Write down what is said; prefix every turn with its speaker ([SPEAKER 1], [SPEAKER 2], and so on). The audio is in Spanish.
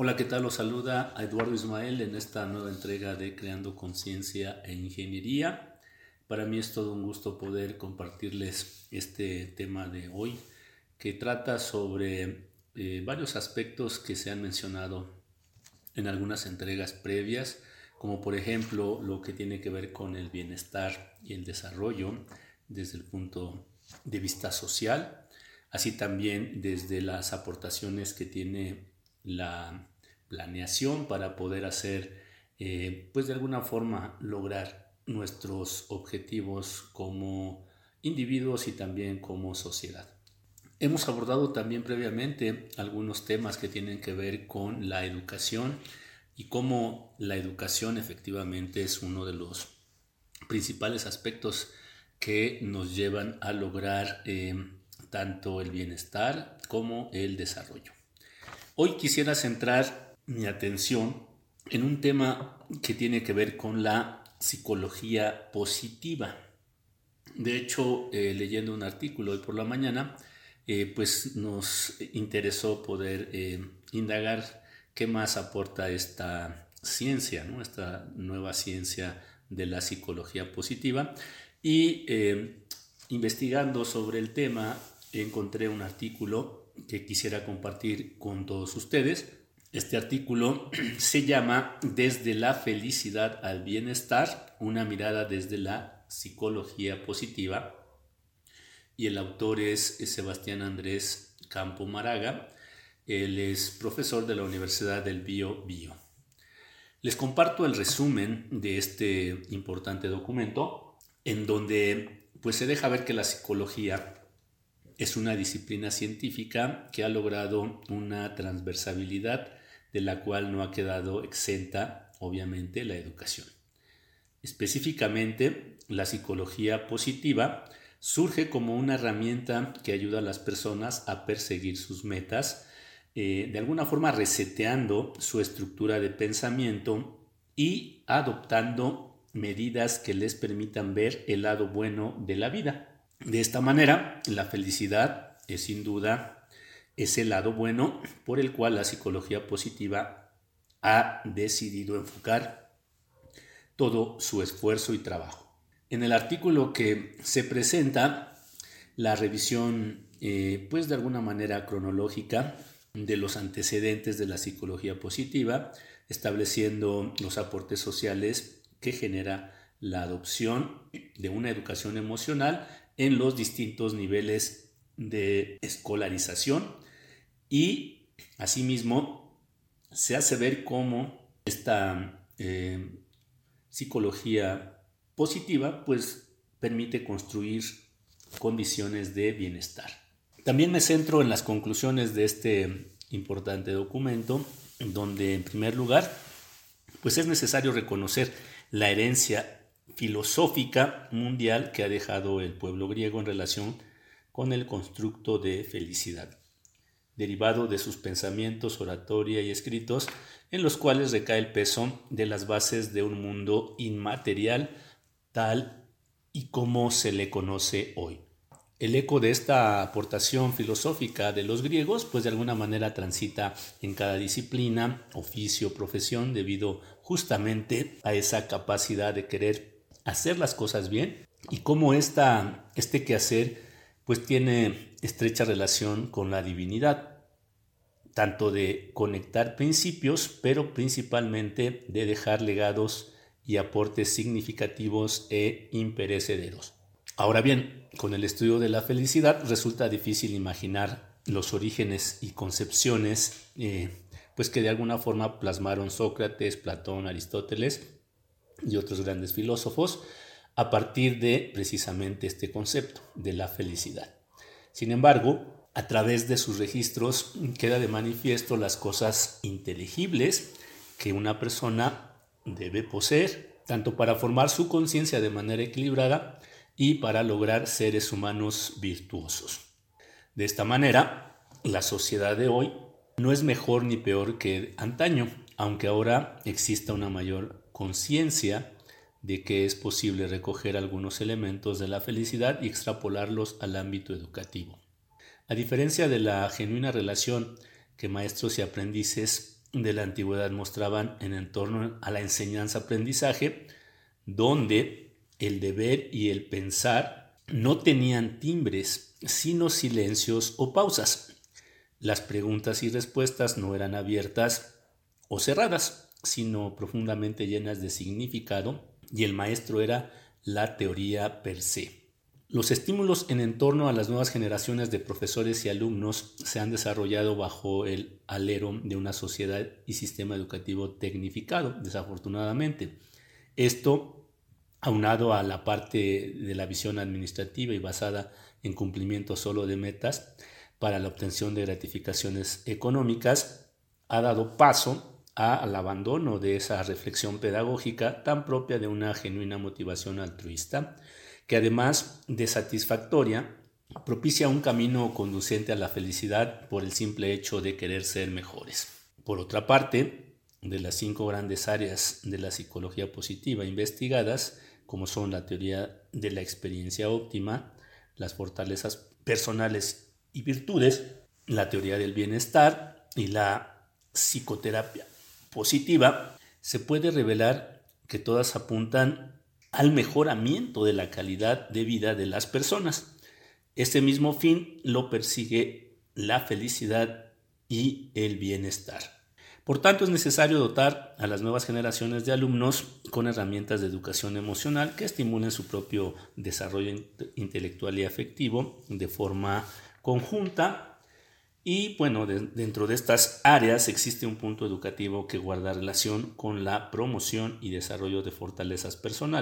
[SPEAKER 1] Hola, ¿qué tal? Los saluda a Eduardo Ismael en esta nueva entrega de Creando Conciencia e Ingeniería. Para mí es todo un gusto poder compartirles este tema de hoy que trata sobre eh, varios aspectos que se han mencionado en algunas entregas previas, como por ejemplo lo que tiene que ver con el bienestar y el desarrollo desde el punto de vista social, así también desde las aportaciones que tiene la planeación para poder hacer, eh, pues de alguna forma lograr nuestros objetivos como individuos y también como sociedad. Hemos abordado también previamente algunos temas que tienen que ver con la educación y cómo la educación efectivamente es uno de los principales aspectos que nos llevan a lograr eh, tanto el bienestar como el desarrollo. Hoy quisiera centrar mi atención en un tema que tiene que ver con la psicología positiva. De hecho, eh, leyendo un artículo hoy por la mañana, eh, pues nos interesó poder eh, indagar qué más aporta esta ciencia, esta nueva ciencia de la psicología positiva. Y investigando sobre el tema, encontré un artículo que quisiera compartir con todos ustedes. Este artículo se llama Desde la felicidad al bienestar, una mirada desde la psicología positiva. Y el autor es Sebastián Andrés Campo Maraga. Él es profesor de la Universidad del Bio Bio. Les comparto el resumen de este importante documento en donde pues se deja ver que la psicología es una disciplina científica que ha logrado una transversabilidad de la cual no ha quedado exenta, obviamente, la educación. Específicamente, la psicología positiva surge como una herramienta que ayuda a las personas a perseguir sus metas, eh, de alguna forma reseteando su estructura de pensamiento y adoptando medidas que les permitan ver el lado bueno de la vida. De esta manera, la felicidad es sin duda ese lado bueno por el cual la psicología positiva ha decidido enfocar todo su esfuerzo y trabajo. En el artículo que se presenta, la revisión, eh, pues de alguna manera cronológica, de los antecedentes de la psicología positiva, estableciendo los aportes sociales que genera la adopción de una educación emocional en los distintos niveles de escolarización y asimismo se hace ver cómo esta eh, psicología positiva pues permite construir condiciones de bienestar. También me centro en las conclusiones de este importante documento, donde en primer lugar pues es necesario reconocer la herencia filosófica mundial que ha dejado el pueblo griego en relación con el constructo de felicidad, derivado de sus pensamientos, oratoria y escritos, en los cuales recae el peso de las bases de un mundo inmaterial tal y como se le conoce hoy. El eco de esta aportación filosófica de los griegos, pues de alguna manera transita en cada disciplina, oficio, profesión, debido justamente a esa capacidad de querer hacer las cosas bien y cómo esta, este quehacer pues tiene estrecha relación con la divinidad, tanto de conectar principios, pero principalmente de dejar legados y aportes significativos e imperecederos. Ahora bien, con el estudio de la felicidad resulta difícil imaginar los orígenes y concepciones eh, pues que de alguna forma plasmaron Sócrates, Platón, Aristóteles y otros grandes filósofos a partir de precisamente este concepto de la felicidad. Sin embargo, a través de sus registros queda de manifiesto las cosas inteligibles que una persona debe poseer, tanto para formar su conciencia de manera equilibrada y para lograr seres humanos virtuosos. De esta manera, la sociedad de hoy no es mejor ni peor que antaño, aunque ahora exista una mayor conciencia de que es posible recoger algunos elementos de la felicidad y extrapolarlos al ámbito educativo. A diferencia de la genuina relación que maestros y aprendices de la antigüedad mostraban en torno a la enseñanza-aprendizaje, donde el deber y el pensar no tenían timbres, sino silencios o pausas. Las preguntas y respuestas no eran abiertas o cerradas, sino profundamente llenas de significado, y el maestro era la teoría per se. Los estímulos en torno a las nuevas generaciones de profesores y alumnos se han desarrollado bajo el alero de una sociedad y sistema educativo tecnificado, desafortunadamente. Esto, aunado a la parte de la visión administrativa y basada en cumplimiento solo de metas para la obtención de gratificaciones económicas, ha dado paso al abandono de esa reflexión pedagógica tan propia de una genuina motivación altruista, que además de satisfactoria, propicia un camino conducente a la felicidad por el simple hecho de querer ser mejores. Por otra parte, de las cinco grandes áreas de la psicología positiva investigadas, como son la teoría de la experiencia óptima, las fortalezas personales y virtudes, la teoría del bienestar y la psicoterapia positiva, se puede revelar que todas apuntan al mejoramiento de la calidad de vida de las personas. Este mismo fin lo persigue la felicidad y el bienestar. Por tanto, es necesario dotar a las nuevas generaciones de alumnos con herramientas de educación emocional que estimulen su propio desarrollo intelectual y afectivo de forma conjunta y bueno, dentro de estas áreas existe un punto educativo que guarda relación con la promoción y desarrollo de fortalezas personales.